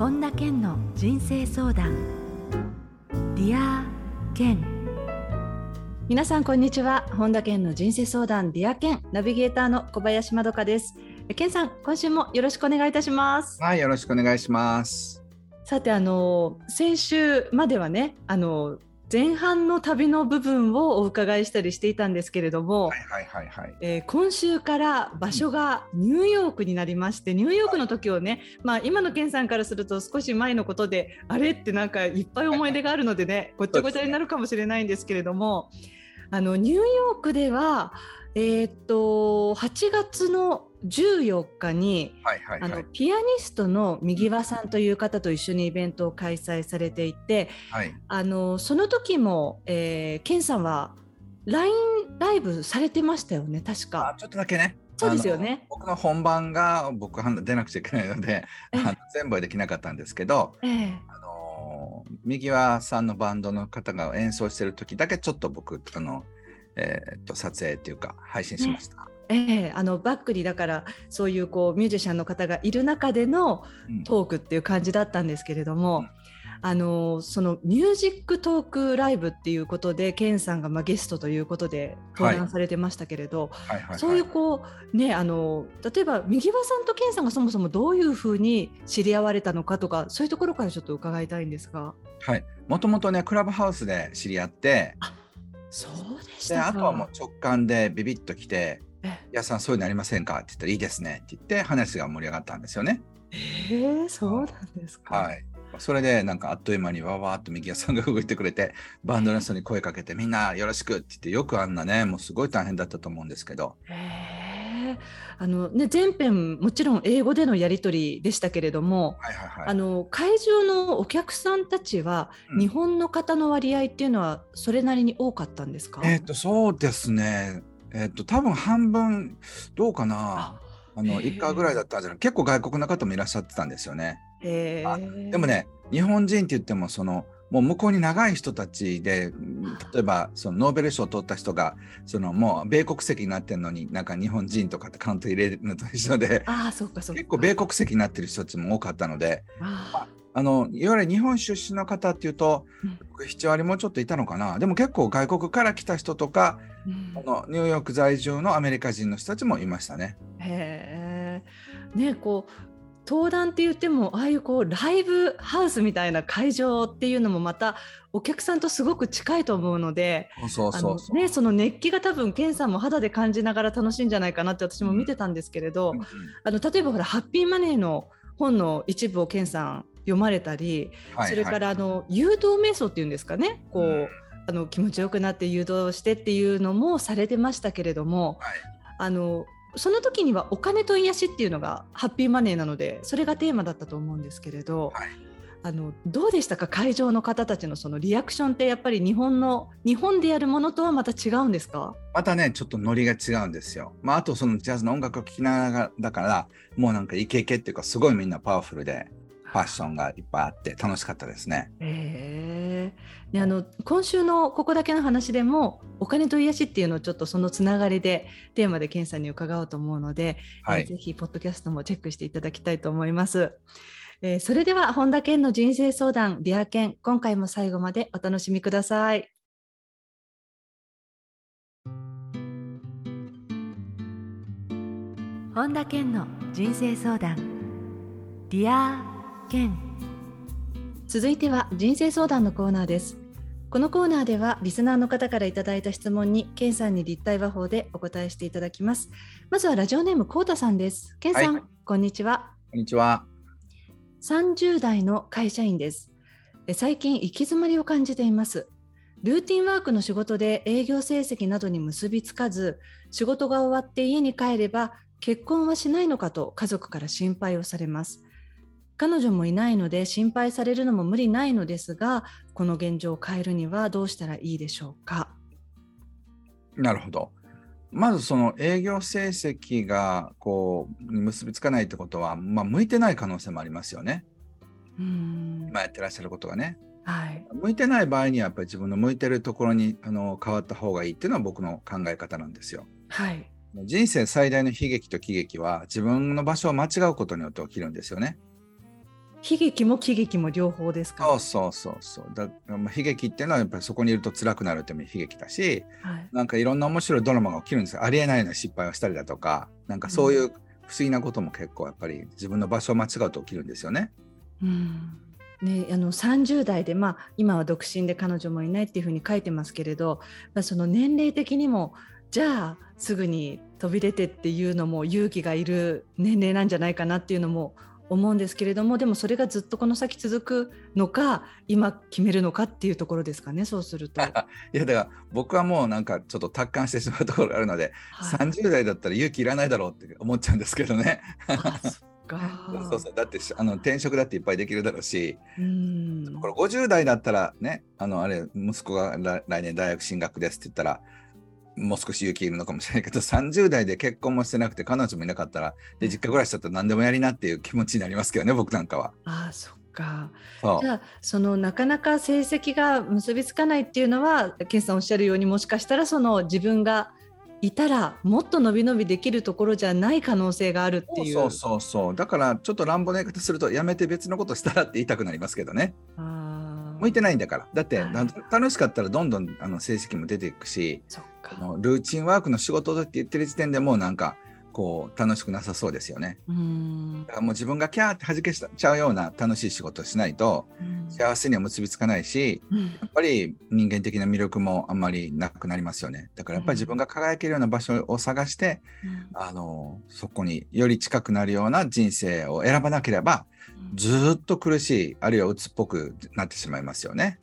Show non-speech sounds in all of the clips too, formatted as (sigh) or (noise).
本田健の人生相談。 Dear Ken。皆さんこんにちは。本田健の人生相談。 Dear Ken ナビゲーターの小林まどかです。健さん今週もよろしくお願いいたします。はいよろしくお願いします。さてあの先週まではねあの前半の旅の部分をお伺いしたりしていたんですけれども、今週から場所がニューヨークになりまして、ニューヨークの時をね、まあ、今の健さんからすると少し前のことであれってなんかいっぱい思い出があるのでねごっちゃごちゃになるかもしれないんですけれども、あのニューヨークではえー、っと8月の14日に、はいはいはい、あのピアニストの右輪さんという方と一緒にイベントを開催されていて、はい、あのその時も、えー、ケンさんは LINE ライブされてましたよね確か。ちょっとだけね。そうですよね。僕の本番が僕出なくちゃいけないので、あの全部はできなかったんですけど、えー、あの右輪さんのバンドの方が演奏してる時だけちょっと僕あの。えー、っと撮影っていうか配信しました。ねえー、あのバックにだからそういうこうミュージシャンの方がいる中でのトークっていう感じだったんですけれども、うん、あのそのミュージックトークライブっていうことでケンさんがまあゲストということで登壇されてましたけれど、そういうこうねあの例えば右輪さんとケンさんがそもそもどういうふうに知り合われたのかとかそういうところからちょっと伺いたいんですが。はい。もともとねクラブハウスで知り合ってそうでしたあとはもう直感でビビッときて「やさんそういうのありませんか?」って言ったら「いいですね」って言って話が盛り上がったんですよね。えー、そうなんですか。はい。それでなんかあっという間にわわっと右屋さんが動いてくれてバンドの人に声かけてみんなよろしくって言ってよくあんなねもうすごい大変だったと思うんですけど。あのね、全編もちろん英語でのやり取りでしたけれども、はいはいはい、あの会場のお客さんたちは、うん、日本の方の割合っていうのはそれなりに多かったんですか、えーと、そうですね、えーと、多分半分どうかな。あの1回ぐらいだったんじゃない？結構外国の方もいらっしゃってたんですよね。でもね日本人って言ってもそのもう向こうに長い人たちで例えばそのノーベル賞を取った人がそのもう米国籍になってるのになんか日本人とかってカウント入れるのと一緒で結構米国籍になってる人たちも多かったのであのいわゆる日本出身の方っていうと、うん、7割もうちょっといたのかな。でも結構外国から来た人とか、うん、のニューヨーク在住のアメリカ人の人たちもいましたね。へねこう登壇って言ってもああいうこうライブハウスみたいな会場っていうのもまたお客さんとすごく近いと思うのでその熱気が多分健さんも肌で感じながら楽しいんじゃないかなって私も見てたんですけれど、うん、あの例えばほらハッピーマネーの本の一部を健さん読まれたり、はいはい、それからあの誘導瞑想っていうんですかね。こう、うん、あの気持ちよくなって誘導してっていうのもされてましたけれども、はい、あのその時にはお金と癒しっていうのがハッピーマネーなのでそれがテーマだったと思うんですけれど、はい、あのどうでしたか？会場の方たちのそのリアクションってやっぱり日本の日本でやるものとはまた違うんですか？またねちょっとノリが違うんですよ。まあ、あとそのジャズの音楽を聴きながらだからもうなんかイケイケっていうかすごいみんなパワフルでファッションがいっぱいあって楽しかったですね。えー、ねあの今週のここだけの話でもお金と癒しっていうのをちょっとそのつながりでテーマでケンさんに伺おうと思うので、はい、えー、ぜひポッドキャストもチェックしていただきたいと思います。えー、それでは本田健の人生相談 Dear Ken 今回も最後までお楽しみください。本田健の人生相談 Dear Ken 続いては人生相談のコーナーです。このコーナーではリスナーの方からいただいた質問に健さんに立体話法でお答えしていただきます。まずはラジオネームコウタさんです。健さん、はい、こんにちは。こんにちは。30代の会社員です。最近行き詰まりを感じています。ルーティンワークの仕事で営業成績などに結びつかず仕事が終わって家に帰れば結婚はしないのかと家族から心配をされます彼女もいないので心配されるのも無理ないのですがこの現状を変えるにはどうしたらいいでしょうか？なるほどまずその営業成績がこう結びつかないってことは、まあ、向いてない可能性もありますよね。うん今やってらっしゃることがね。はい、向いてない場合にはやっぱり自分の向いてるところにあの変わった方がいいっていうのは僕の考え方なんですよ。はい、人生最大の悲劇と喜劇は自分の場所を間違うことによって起きるんですよね。悲劇も喜劇も両方ですかそうそうそうそう。だ、まあ、悲劇っていうのはやっぱりそこにいると辛くなるために悲劇だし、はい、なんかいろんな面白いドラマが起きるんですよ。ありえないような失敗をしたりだとかなんかそういう不思議なことも結構やっぱり自分の場所を間違うと起きるんですよね。うん。ね、あの30代で、まあ、今は独身で彼女もいないっていうふうに書いてますけれど、まあ、その年齢的にもじゃあすぐに飛び出てっていうのも勇気がいる年齢なんじゃないかなっていうのも思うんですけれどもでもそれがずっとこの先続くのか今決めるのかっていうところですかねそうすると。(laughs) いやだから僕はもうなんかちょっと達観してしまうところがあるので、はい、30代だったら勇気いらないだろうって思っちゃうんですけどね。(laughs) そうそうだってあの転職だっていっぱいできるだろうしうんこれ50代だったらねあのあれ息子が来年大学進学ですって言ったらもう少し勇気いるのかもしれないけど30代で結婚もしてなくて彼女もいなかったらで実家暮らしだったら何でもやりなっていう気持ちになりますけどね僕なんかは。ああそっか。じゃあそのなかなか成績が結びつかないっていうのはケンさんおっしゃるようにもしかしたらその自分がいたらもっと伸び伸びできるところじゃない可能性があるっていう。そうそうそう。だからちょっと乱暴な言い方するとやめて別のことしたらって言いたくなりますけどね。あ向いてないんだから。だって、はい、楽しかったらどんどんあの成績も出ていくしルーチンワークの仕事だって言ってる時点でもうなんかこう楽しくなさそうですよね。だからもう自分がキャーって弾けちゃうような楽しい仕事をしないと幸せには結びつかないし、やっぱり人間的な魅力もあんまりなくなりますよね。だからやっぱり自分が輝けるような場所を探して、あのそこにより近くなるような人生を選ばなければずっと苦しいあるいは鬱っぽくなってしまいますよね。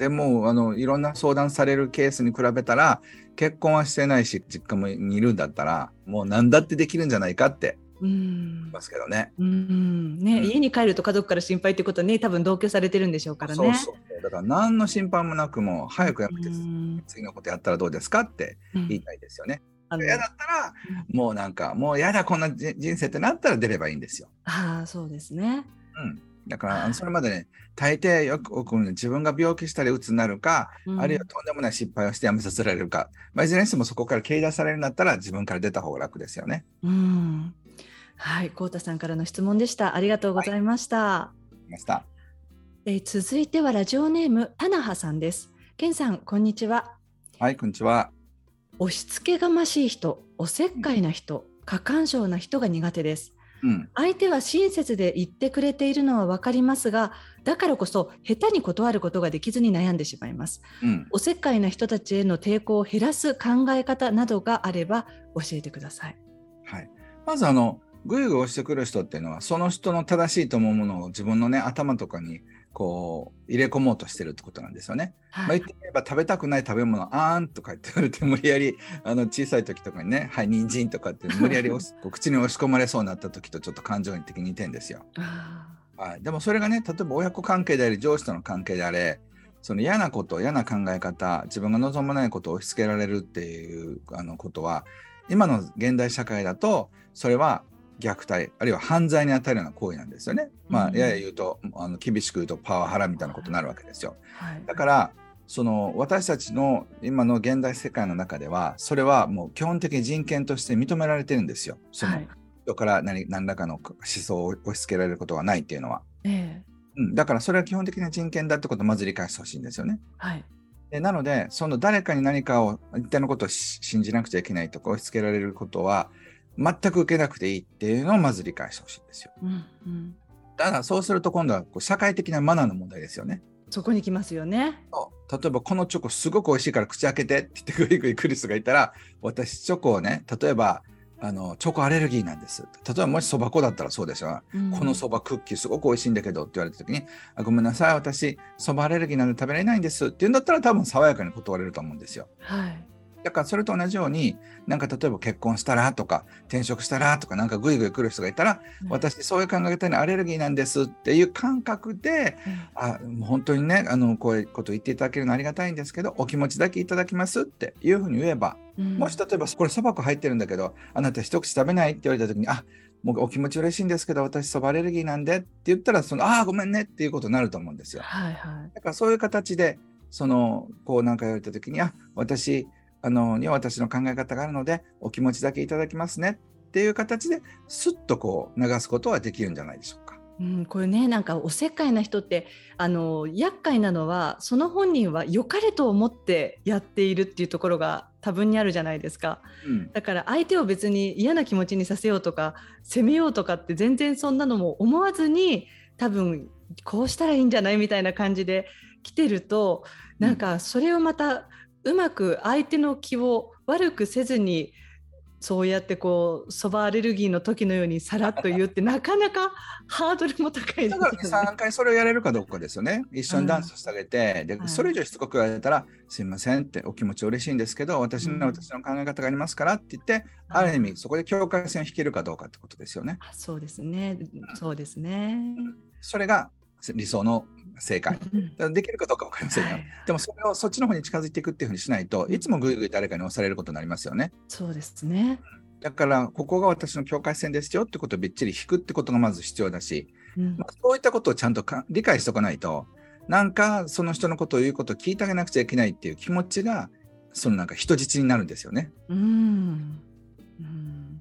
でもあのいろんな相談されるケースに比べたら結婚はしてないし実家もにいるんだったらもう何だってできるんじゃないかってうんますけどね。うんね、うん、家に帰ると家族から心配ってことね多分同居されてるんでしょうからね。そうそうだから何の心配もなくも早くやめて次のことやったらどうですかって言いたいですよね。嫌だったら、もうなんかもう嫌だこんな人生ってなったら出ればいいんですよ。ああそうですね。うん。だからそれまでね大抵よく自分が病気したりうつになるか、うん、あるいはとんでもない失敗をしてやめさせられるか、まあ、いずれにしてもそこから切り出されるんだったら自分から出た方が楽ですよね。うんはい、こうたさんからの質問でした。ありがとうございました。はい、ましたえー、続いてはラジオネームタナハさんです。ケンさん、こんにちは。はい、こんにちは。押し付けがましい人、おせっかいな人、過干渉な人が苦手です。うん、相手は親切で言ってくれているのは分かりますがだからこそ下手に断ることができずに悩んでしまいます、うん、おせっかいな人たちへの抵抗を減らす考え方などがあれば教えてください、はい、まずあのぐいぐい押してくる人っていうのはその人の正しいと思うものを自分のね頭とかにこう入れ込もうとしてるってことなんですよね。はい、まあ、言ってみれば食べたくない食べ物あーんとか言って言われて無理やり (laughs) あの小さい時とかにねはい人参とかって無理やり口に押し込まれそうになった時とちょっと感情的に似てんですよ。はい、でもそれがね例えば親子関係であり上司との関係であれその嫌なこと嫌な考え方自分が望まないことを押し付けられるっていうあのことは今の現代社会だとそれは虐待あるいは犯罪に当たるような行為なんですよね。まあ、やや言うとあの厳しく言うとパワハラみたいなことになるわけですよ。はい、だからその私たちの今の現代世界の中ではそれはもう基本的に人権として認められてるんですよ。その、人から何何らかの思想を押し付けられることはないっていうのは。えうん、だからそれは基本的な人権だってことをまず理解してほしいんですよね。はいでなので、その誰かに何かを一定のことを信じなくちゃいけないとか押し付けられることは、全く受けなくていいっていうのをまず理解してほしいんですよ。うんうん、ただそうすると今度はこう社会的なマナーの問題ですよね。そこに来ますよね。例えばこのチョコすごく美味しいから口開けてって言ってグイグイクリスがいたら私チョコをね例えばあのチョコアレルギーなんです。例えばもしそば粉だったらそうですよ。うん、このそばクッキーすごく美味しいんだけどって言われた時にあごめんなさい私そばアレルギーなんで食べられないんですって言うんだったら多分爽やかに断れると思うんですよ。はいだからそれと同じようになんか例えば結婚したらとか転職したらとかなんかグイグイ来る人がいたら、うん、私そういう考え方にアレルギーなんですっていう感覚で、うん、あ本当にねあのこういうこと言っていただけるのありがたいんですけどお気持ちだけいただきますっていうふうに言えば、うん、もし例えばこれそば粉入ってるんだけどあなた一口食べないって言われた時にあもうお気持ち嬉しいんですけど私そばアレルギーなんでって言ったらそのああごめんねっていうことになると思うんですよ。はいはい、だからそういう形でそのこうなんか言われた時にあ私あのには私の考え方があるのでお気持ちだけいただきますね。っていう形ですっとこう流すことはできるんじゃないでしょうか。うん、これねなんかおせっかいな人ってあの厄介なのはその本人は良かれと思ってやっているっていうところが多分にあるじゃないですか、うん、だから相手を別に嫌な気持ちにさせようとか責めようとかって全然そんなのも思わずに多分こうしたらいいんじゃないみたいな感じで来てるとなんかそれをまたうまく相手の気を悪くせずにそうやってこうそばアレルギーの時のようにさらっと言って (laughs) なかなかハードルも高いですよ、ね、だから3回それをやれるかどうかですよね。一緒にダンスしてあげて、でそれ以上しつこく言われたら、すいませんってお気持ち嬉しいんですけど、私の、私の考え方がありますからって言って、ある意味そこで境界線を引けるかどうかってことですよね。そうですね。そうですね。それが理想の正解。できるかどうか分かりませんよ。はい、でもそれをそっちの方に近づいていくっていうふうにしないといつもぐいぐい誰かに押されることになりますよね。そうですね。だからここが私の境界線ですよってことをびっちり引くってことがまず必要だし、うん、まあ、そういったことをちゃんと理解しておかないとなんかその人のことを言うことを聞いてあげなくちゃいけないっていう気持ちがそのなんか人質になるんですよね。うん、うん、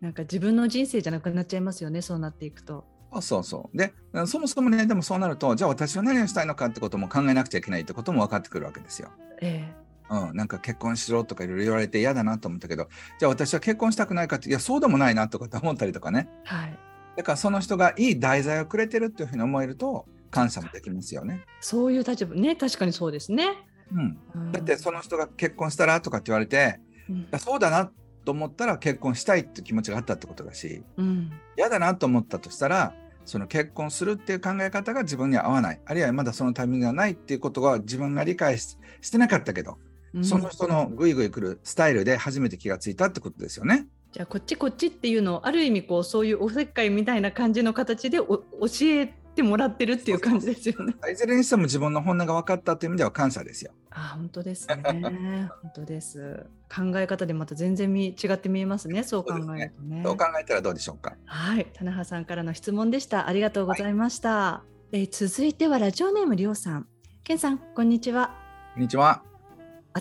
なんか自分の人生じゃなくなっちゃいますよねそうなっていくと。そうそう。でそもそもねでもそうなるとじゃあ私は何をしたいのかってことも考えなくちゃいけないってことも分かってくるわけですよ。ええ。うん、なんか結婚しろとかいろいろ言われて嫌だなと思ったけどじゃあ私は結婚したくないかっていやそうでもないなとかって思ったりとかね、はい、だからその人がいい題材をくれてるっていうふうに思えると感謝もできますよね。そういう立場ね。確かにそうですね。うん、うん、だってその人が結婚したらとかって言われて、うん、そうだなと思ったら結婚したいって気持ちがあったってことだし、うん、嫌だなと思ったとしたらその結婚するっていう考え方が自分には合わない。あるいはまだそのタイミングがないっていうことは自分が理解してなかったけど、うん、その人のぐいぐい来るスタイルで初めて気がついたってことですよね。じゃあこっちこっちっていうのをある意味こうそういうおせっかいみたいな感じの形で教えてもらってるっていう感じですよね。いずれにしても自分の本音が分かったという意味では感謝ですよ。あ本当ですね。(laughs) 本当です。考え方でまた全然違って見えま (laughs) すね。そう考えるとね。そう、ね、考えたらどうでしょうか。はい、田中さんからの質問でした。ありがとうございました。はい、え続いてはラジオネームりょうさん。けんさん、こんにちは。こんにちは。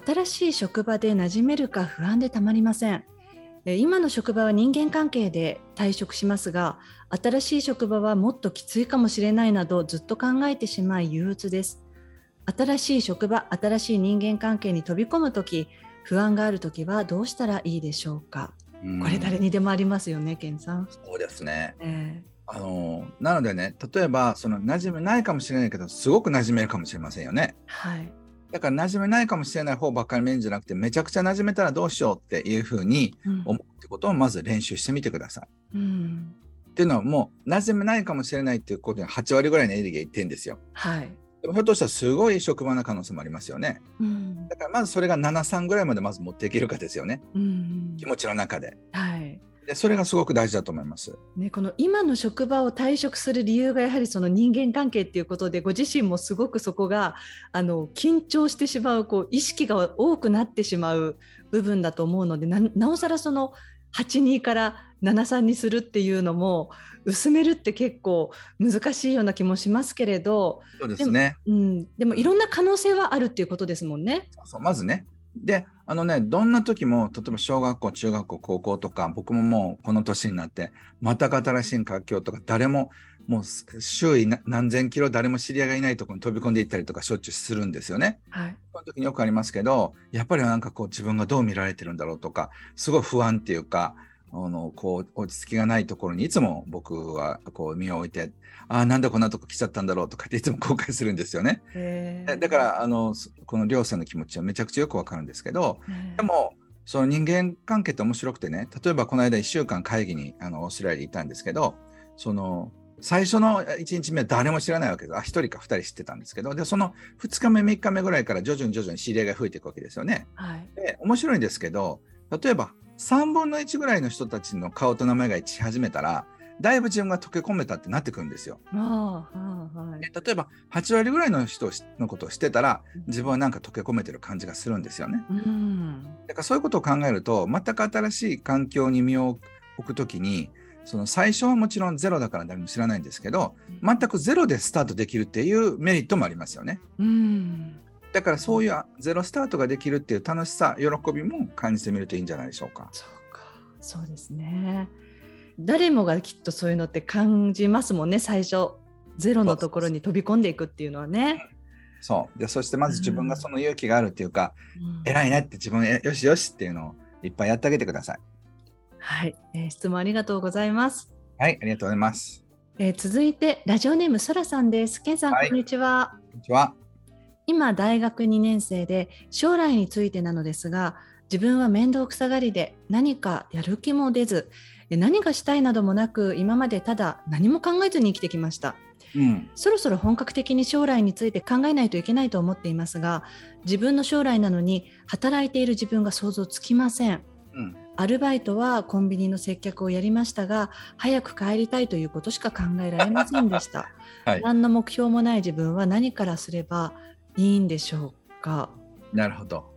新しい職場で馴染めるか不安でたまりません。今の職場は人間関係で退職しますが新しい職場はもっときついかもしれないなどずっと考えてしまい憂鬱です。新しい職場新しい人間関係に飛び込む時不安がある時はどうしたらいいでしょうか、うこれ誰にでもありますよね健さん。そうですね、えー、あのなのでね例えばその馴染めないかもしれないけどすごく馴染めるかもしれませんよね。はいだから馴染めないかもしれない方ばっかり見るんじゃなくてめちゃくちゃ馴染めたらどうしようっていうふうに思うってことをまず練習してみてください。うん、っていうのはもう馴染めないかもしれないっていうことに8割ぐらいのエネルギーがいってんですよ。はい、でもひょっとしたらすごい職場の可能性もありますよね。うん、だからまずそれが73ぐらいまでまず持っていけるかですよね。うん、気持ちの中で。はいでそれがすごく大事だと思います。ね、この今の職場を退職する理由がやはりその人間関係っていうことでご自身もすごくそこがあの緊張してしまうこう意識が多くなってしまう部分だと思うのでなおさらその82から73にするっていうのも薄めるって結構難しいような気もしますけれどそうですねうん、でもいろんな可能性はあるっていうことですもんね。そうまずねで、あのね、どんな時も、例えば小学校、中学校、高校とか、僕ももうこの年になって、全く新しい環境とか、誰も、もう周囲何千キロ誰も知り合いがいないところに飛び込んでいったりとかしょっちゅうするんですよね。はい。その時によくありますけど、やっぱりなんかこう自分がどう見られてるんだろうとか、すごい不安っていうか、あのこう落ち着きがないところにいつも僕はこう身を置いてああなんでこんなとこ来ちゃったんだろうとかっていつも後悔するんですよね。だからあのこの両さんの気持ちはめちゃくちゃよくわかるんですけどでもその人間関係って面白くてね例えばこの間1週間会議にあのオーストラリアにいたんですけどその最初の1日目は誰も知らないわけです。あ、1人か2人知ってたんですけど、で、その2日目、3日目ぐらいから徐々に徐々に知り合いが増えていくわけですよね。はい、で、面白いんですけど、例えば3分の1ぐらいの人たちの顔と名前が一致し始めたらだいぶ自分が溶け込めたってなってくるんですよ。あはい、例えば8割ぐらいの人のことをしてたら自分はなんか溶け込めてる感じがするんですよね。うん、だからそういうことを考えると全く新しい環境に身を置くときにその最初はもちろんゼロだから誰も知らないんですけど全くゼロでスタートできるっていうメリットもありますよね。うんだからそういうゼロスタートができるっていう楽しさ、喜びも感じてみるといいんじゃないでしょうか。そうか、そうですね。誰もがきっとそういうのって感じますもんね最初ゼロのところに飛び込んでいくっていうのはね。そうでそしてまず自分がその勇気があるっていうか、うん、偉いねって自分よしよしっていうのをいっぱいやってあげてください。はい、えー、質問ありがとうございます。はい、ありがとうございます。えー、続いてラジオネームそらさんです。けんさん、はい、こんにちは。こんにちは。今大学2年生で将来についてなのですが、自分は面倒くさがりで何かやる気も出ず、何がしたいなどもなく今までただ何も考えずに生きてきました。うん、そろそろ本格的に将来について考えないといけないと思っていますが自分の将来なのに働いている自分が想像つきません、うん、アルバイトはコンビニの接客をやりましたが早く帰りたいということしか考えられませんでした、(laughs) はい、何の目標もない自分は何からすればいいんでしょうか？なるほど。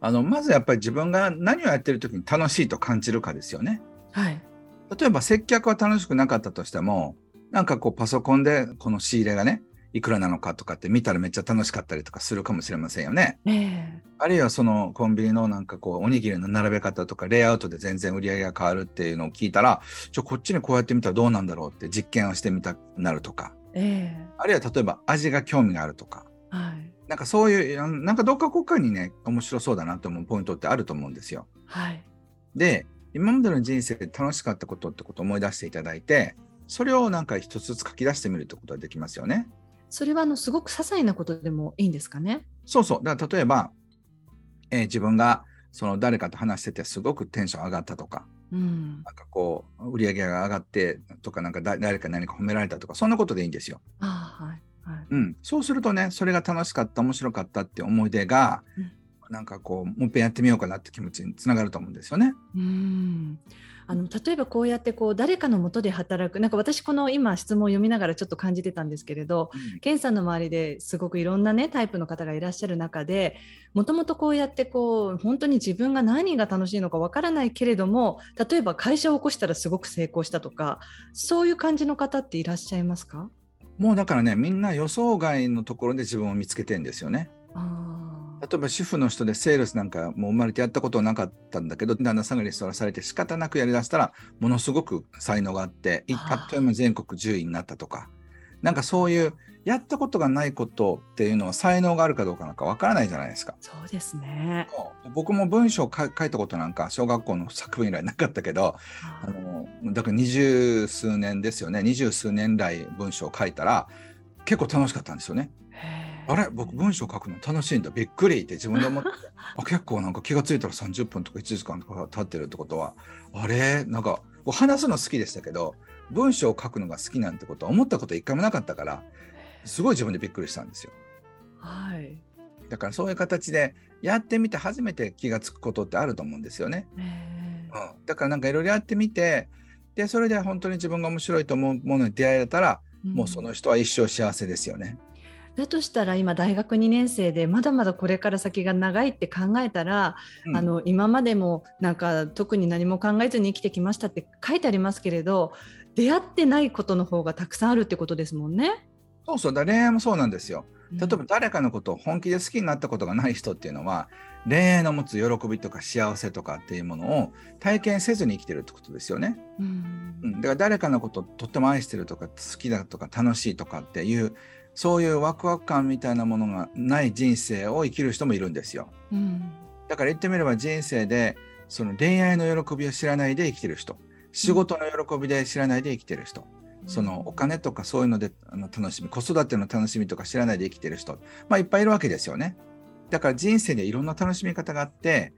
あのまずやっぱり自分が何をやってる時に楽しいと感じるかですよね。はい、例えば接客は楽しくなかったとしてもなんかこうパソコンでこの仕入れがねいくらなのかとかって見たらめっちゃ楽しかったりとかするかもしれませんよね。えー、あるいはそのコンビニのなんかこうおにぎりの並べ方とかレイアウトで全然売り上げが変わるっていうのを聞いたらちょこっちにこうやってみたらどうなんだろうって実験をしてみたくなるとか、えー、あるいは例えば味が興味があるとか、はい、なんかそういうなんかどっか国家にね面白そうだなと思うポイントってあると思うんですよ。はい、で今までの人生で楽しかったことってことを思い出していただいてそれをなんか一つずつ書き出してみるってことができますよね。それはあのすごく些細なことでもいいんですかね？そうそう。だから例えば、えー、自分がその誰かと話しててすごくテンション上がったとか、うん、なんかこう売り上げが上がってとかなんか誰か何か褒められたとかそんなことでいいんですよ。あはいはいうん、そうするとねそれが楽しかった面白かったって思い出が、うん、なんかこうもう一遍やってみようかなって気持ちにつながると思うんですよね。うん。あの例えばこうやってこう誰かのもとで働くなんか私この今質問を読みながらちょっと感じてたんですけれど、うん、さんの周りですごくいろんなねタイプの方がいらっしゃる中でもともとこうやってこう本当に自分が何が楽しいのかわからないけれども例えば会社を起こしたらすごく成功したとかそういう感じの方っていらっしゃいますか？もうだからねみんな予想外のところで自分を見つけてんですよね。あ例えば主婦の人でセールスなんかもう生まれてやったことなかったんだけど旦那さんがリストラされて仕方なくやりだしたらものすごく才能があってあっという間全国10位になったとか。なんかそういうやったことがないことっていうのは才能があるかどうかなんかわからないじゃないですか。そうですね。僕も文章を書いたことなんか小学校の作文以来なかったけどあのだから二十数年ですよね。二十数年来文章を書いたら結構楽しかったんですよね。あれ？僕文章書くの楽しいんだ。びっくりって自分で思って。(laughs) あ結構なんか気が付いたら30分とか1時間とか経ってるってことは。あれ？なんか話すの好きでしたけど文章を書くのが好きなんてことは思ったこと一回もなかったからすごい自分でびっくりしたんですよ。はい、だからそういう形でやってみて初めて気が付くことってあると思うんですよね。うん、だからなんかいろいろやってみてでそれで本当に自分が面白いと思うものに出会えたら、うん、もうその人は一生幸せですよね。だとしたら今大学2年生でまだまだこれから先が長いって考えたら、うん、あの今までもなんか特に何も考えずに生きてきましたって書いてありますけれど出会ってないことの方がたくさんあるってことですもんね。そうそうだ恋愛もそうなんですよ。例えば誰かのことを本気で好きになったことがない人っていうのは恋愛の持つ喜びとか幸せとかっていうものを体験せずに生きてるってことですよね。うん、だから誰かのことをとっても愛してるとか好きだとか楽しいとかっていうそういうワクワク感みたいなものがない人生を生きる人もいるんですよ。うん、だから言ってみれば人生でその恋愛の喜びを知らないで生きてる人仕事の喜びで知らないで生きてる人、うん、そのお金とかそういうのであの楽しみ子育ての楽しみとか知らないで生きてる人、まあ、いっぱいいるわけですよね。だから人生でいろんな楽しみ方があって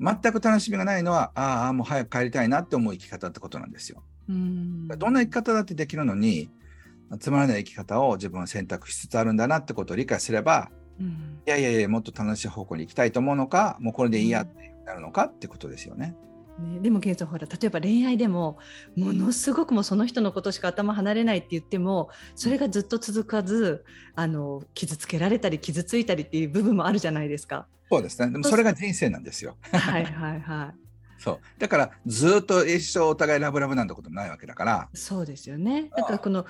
全く楽しみがないのはああもう早く帰りたいなって思う生き方ってことなんですよ。うん、どんな生き方だってできるのにつまらない生き方を自分は選択しつつあるんだなってことを理解すれば、うん、いやいやいやもっと楽しい方向に行きたいと思うのかもうこれでいいやってなるのかってことですよね。ね、でもケイさんほら例えば恋愛でもものすごくもその人のことしか頭離れないって言ってもそれがずっと続かずあの傷つけられたり傷ついたりっていう部分もあるじゃないですか。そうですねでもそれが人生なんですよ。はいはいはい。(laughs) そうだからずっと一生お互いラブラブなんてこともないわけだからそうですよねだからこの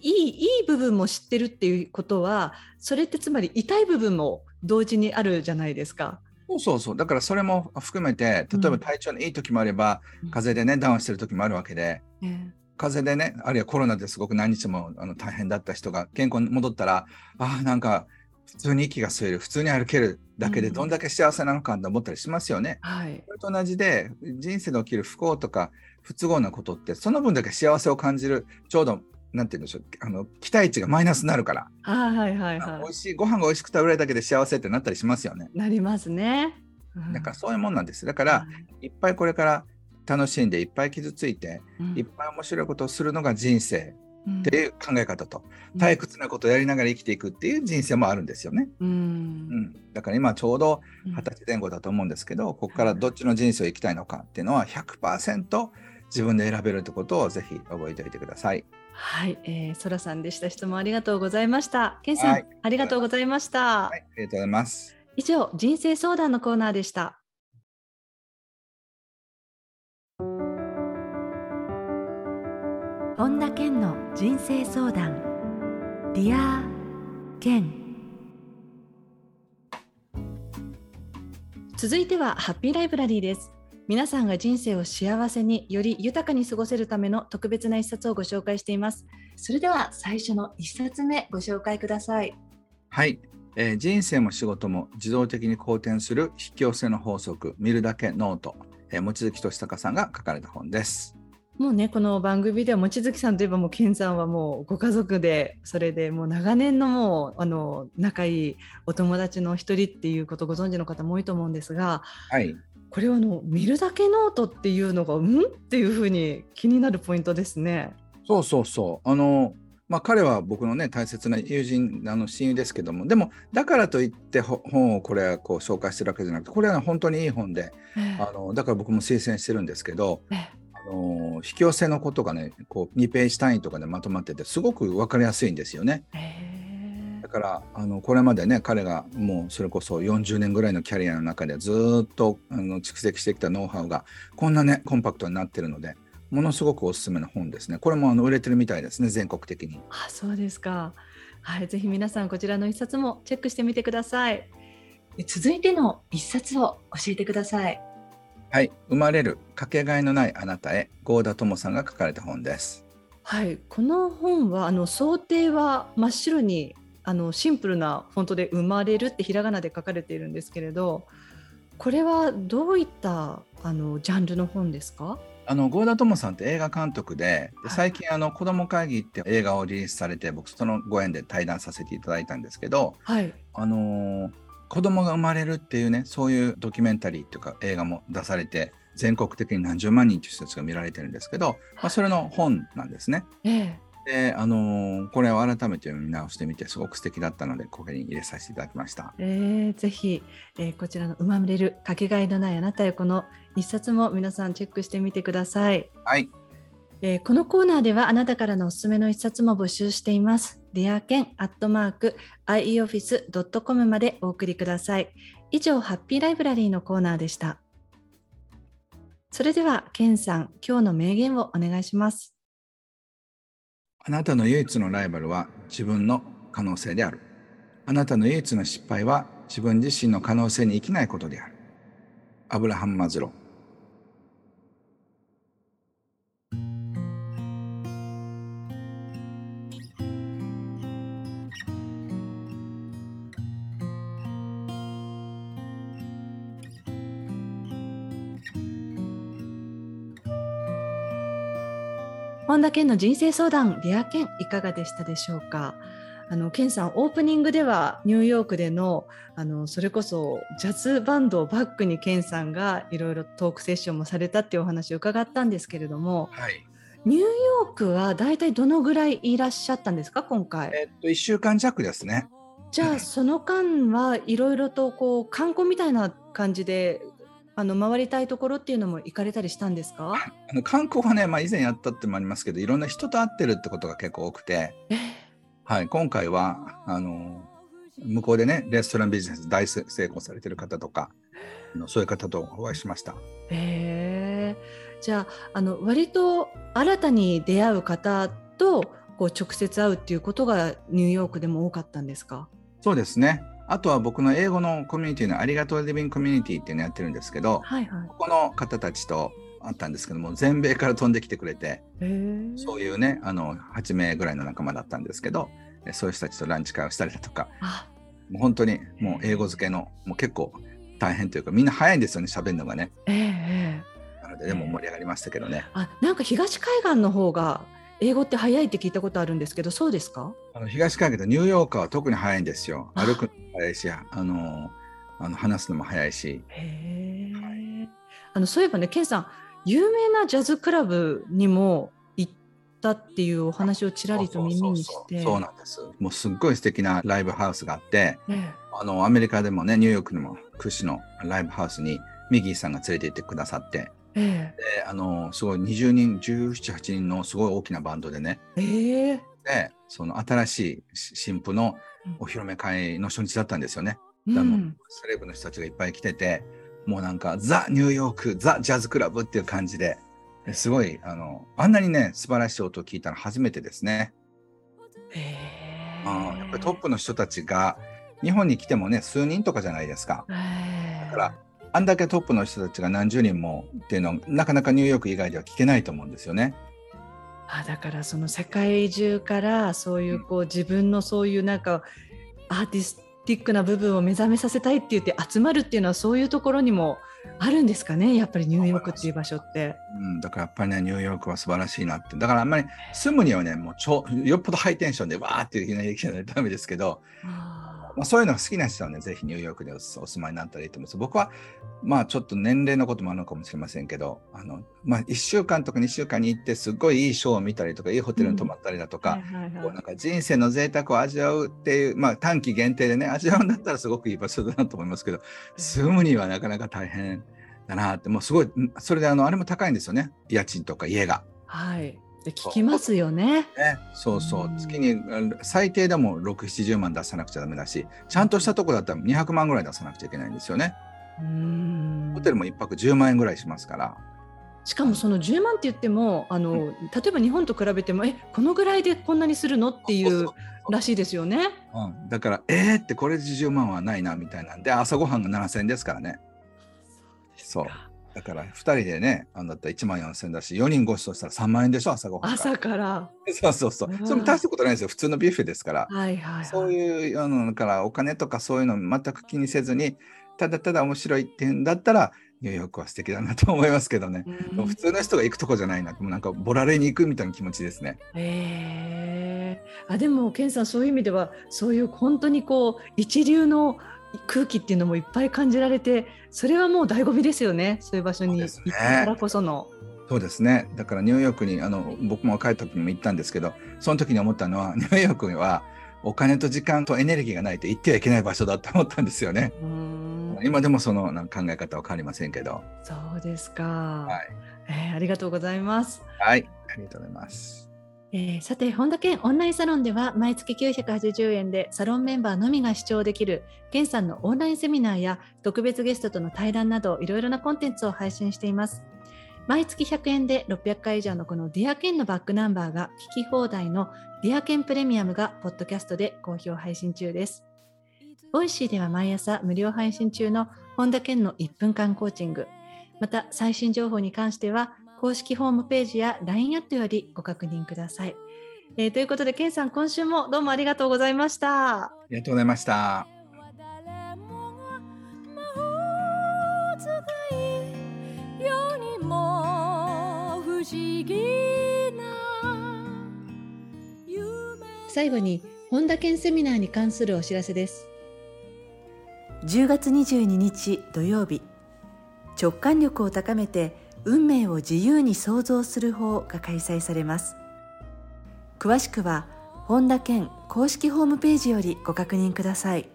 いいいい部分も知ってるっていうことはそれってつまり痛い部分も同時にあるじゃないですか。そうそう。そうだからそれも含めて例えば体調のいい時もあれば、うん、風邪でねダウンしてる時もあるわけで、うん、風邪でねあるいはコロナですごく何日もあの大変だった人が健康に戻ったらあなんか普通に息が吸える普通に歩けるだけでどんだけ幸せなのかと思ったりしますよね。うんはい、それと同じで人生で起きる不幸とか不都合なことってその分だけ幸せを感じるちょうどなんて言うんでしょうあの期待値がマイナスになるから、はいはいはい、美味しいご飯が美味しく食べれるだけで幸せってなったりしますよね。なりますね。うん、だからそういうもんなんです。だから、い、っぱいこれから楽しんでいっぱい傷ついて、うん、いっぱい面白いことをするのが人生っていう考え方と、うん、退屈なことをやりながら生きていくっていう人生もあるんですよね。うん、うん、だから今ちょうど二十歳前後だと思うんですけど、ここからどっちの人生を生きたいのかっていうのは100%自分で選べるってことをぜひ覚えておいてください。はい、えー、そらさんでした。質問ありがとうございました。けんさん、はい、ありがとうございました、はい。ありがとうございます。以上、人生相談のコーナーでした。本田健の人生相談。Dear Ken。続いてはハッピーライブラリーです。皆さんが人生を幸せにより豊かに過ごせるための特別な一冊をご紹介しています。それでは最初の一冊目ご紹介ください。はい、えー、人生も仕事も自動的に好転する引き寄せの法則見るだけノート、えー、望月俊孝さんが書かれた本です。もうねこの番組では望月さんといえばもう健さんはもうご家族でそれでもう長年のもうあの仲いいお友達の一人っていうことをご存知の方も多いと思うんですが、はい、これはあの見るだけノートっていうのがうん？っていうふうに気になるポイントですね。そうそうそう。あのまあ、彼は僕のね大切な友人あの親友ですけどもでもだからといって本をこれはこう紹介してるわけじゃなくてこれは本当にいい本で、えー、あのだから僕も推薦してるんですけど、えー、あの引き寄せのことがねこう2ページ単位とかでまとまっててすごく分かりやすいんですよね。えーからあのこれまでね彼がもうそれこそ40年ぐらいのキャリアの中でずっとあの蓄積してきたノウハウがこんなねコンパクトになってるのでものすごくおすすめの本ですね。これもあの売れてるみたいですね全国的に。あそうですか。はいぜひ皆さんこちらの一冊もチェックしてみてください。続いての一冊を教えてください。はい生まれるかけがえのないあなたへ郷田智さんが書かれた本です。はいこの本はあの想定は真っ白にあのシンプルなフォントで「生まれる」ってひらがなで書かれているんですけれどこれはどういったあのジャンルの本ですか？あの郷田智さんって映画監督でで最近あの子ども会議って映画をリリースされて僕そのご縁で対談させていただいたんですけど、はい、あの子供が生まれるっていうねそういうドキュメンタリーっていうか映画も出されて全国的に何十万人という人たちが見られてるんですけど、まあ、それの本なんですね。ええで、あのー、これを改めて見直してみてすごく素敵だったのでここに入れさせていただきました。えー、ぜひ、えー、こちらの「生まれるかけがえのないあなたへ」この一冊も皆さんチェックしてみてください。はい。えー、このコーナーではあなたからのおすすめの一冊も募集しています。ディアケンアットマーク ioffice.com までお送りください。以上、ハッピーライブラリーのコーナーでした。それでは、ケンさん、今日の名言をお願いします。あなたの唯一のライバルは自分の可能性である。あなたの唯一の失敗は自分自身の可能性に生きないことである。アブラハム・マズロー。本田健の人生相談デア健いかがでしたでしょうか？あの健さんオープニングではニューヨークでのあのそれこそジャズバンドをバックに健さんがいろいろトークセッションもされたっていうお話を伺ったんですけれども、はい、ニューヨークは大体どのぐらいいらっしゃったんですか？今回。えっと1週間弱ですね。じゃあ (laughs) その間はいろいろとこう観光みたいな感じであの回りたいところっていうのも行かれたりしたんですか？あの観光はね、まあ、以前やったってもありますけどいろんな人と会ってるってことが結構多くて、はい、今回はあの向こうでねレストランビジネス大成功されてる方とかそういう方とお会いしました。へじゃああの割と新たに出会う方とこう直接会うっていうことがニューヨークでも多かったんですか？そうですねあとは僕の英語のコミュニティのありがとうリビングコミュニティっていうのやってるんですけど、はいはい、ここの方たちとあったんですけども全米から飛んできてくれてそういうねあの8名ぐらいの仲間だったんですけどそういう人たちとランチ会をしたりだとかもう本当にもう英語付けのもう結構大変というかみんな早いんですよね喋るのがね。えー、なのででも盛り上がりましたけどね。あなんか東海岸の方が英語って早いって聞いたことあるんですけどそうですか？あの東海岸とニューヨーカーは特に早いんですよ。歩くのも早いしあのあの話すのも早いし。へはい、あのそういえばねケンさん有名なジャズクラブにも行ったっていうお話をちらりと耳にして。そうなんです。もうすっごい素敵なライブハウスがあって、ね、あのアメリカでもねニューヨークにも屈指のライブハウスにミギーさんが連れて行ってくださって、ええ、であのすごい20人1718人のすごい大きなバンドでね、えー、でその新しい新婦のお披露目会の初日だったんですよね。うん、セレブの人たちがいっぱい来ててもうなんかザ・ニューヨークザ・ジャズクラブっていう感じですごいあのあんなにね素晴らしい音を聞いたの初めてですね。へあやっぱりトップの人たちが日本に来てもね数人とかじゃないですか。だからあんだけトップの人たちが何十人もっていうのはなかなかニューヨーク以外では聞けないと思うんですよね。あだからその世界中からそういうこう自分のそういうなんかアーティスティックな部分を目覚めさせたいって言って集まるっていうのはそういうところにもあるんですかね？やっぱりニューヨークっていう場所って。うん、だからやっぱりねニューヨークは素晴らしいなってだからあんまり住むにはねもうちょよっぽどハイテンションでわーっていう日ができないとダメですけど。まあ、そういうのが好きな人はね、ぜひニューヨークでお住まいになったらいいと思います。僕は、まあちょっと年齢のこともあるのかもしれませんけど、あの、まあ1週間とか2週間に行って、すごいいいショーを見たりとか、いいホテルに泊まったりだとか、こうなんか人生の贅沢を味わうっていう、まあ短期限定でね、味わうんだったらすごくいい場所だなと思いますけど、住むにはなかなか大変だなって、もうすごい、それであの、あれも高いんですよね。家賃とか家が。はい。で聞きますよね。ねそうそう、月に最低でも6、70万出さなくちゃだめだし、ちゃんとしたとこだったら200万ぐらい出さなくちゃいけないんですよね。うんホテルも1泊10万円ぐらいしますから。しかもその10万って言ってもあの、うん、例えば日本と比べてもえこのぐらいでこんなにするのっていうらしいですよね。うん、だからえー、ってこれで10万はないなみたいなんで朝ごはんが7000円ですからね。そうだから2人でね、あんだったら1万4000円だし、4人ごちそうしたら3万円でしょ、朝ごはん。朝から。そうそうそう。それも大したことないですよ、普通のビュッフェですから。はいはい、はい、そういうのだからお金とかそういうの全く気にせずに、ただただ面白いっていうんだったら、ニューヨークは素敵だなと思いますけどね、うん、普通の人が行くとこじゃないなもうなんかボラレに行くみたいな気持ちですね。へえあでも健さんそういう意味ではそういう本当にこう一流の空気っていうのもいっぱい感じられてそれはもう醍醐味ですよねそういう場所に行ったからこその。そうですねだからニューヨークにあの僕も若い時にも行ったんですけどその時に思ったのは (laughs) ニューヨークはお金と時間とエネルギーがないと行ってはいけない場所だと思ったんですよね。今でもその考え方は変わりませんけど。そうですか。はい。えー、ありがとうございます。はい、ありがとうございます。えー、さて本田健オンラインサロンでは毎月980円でサロンメンバーのみが視聴できる健さんのオンラインセミナーや特別ゲストとの対談などいろいろなコンテンツを配信しています。毎月100円で600回以上のこのディアケンのバックナンバーが聞き放題の Dear Ken プレミアムがポッドキャストで好評配信中です。ボイシーでは毎朝無料配信中の本田健の1分間コーチング。また最新情報に関しては公式ホームページや LINE アットよりご確認ください。えー、ということで、ケンさん、今週もどうもありがとうございました。ありがとうございました。最後に本田健セミナーに関するお知らせです10月22日土曜日直感力を高めて運命を自由に創造する法が開催されます。詳しくは本田健公式ホームページよりご確認ください。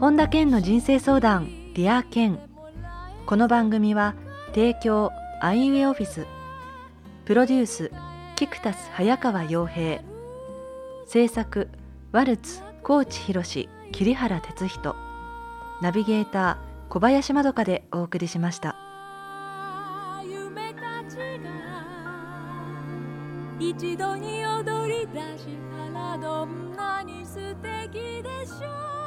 本田健の人生相談 Dear Ken。この番組は提供アイウエオフィス。プロデュースキクタス早川洋平。制作ワルツ高知博桐原哲人ナビゲーター小林まどかでお送りしました。夢たちが一度に踊り出したらどんなに素敵でしょう。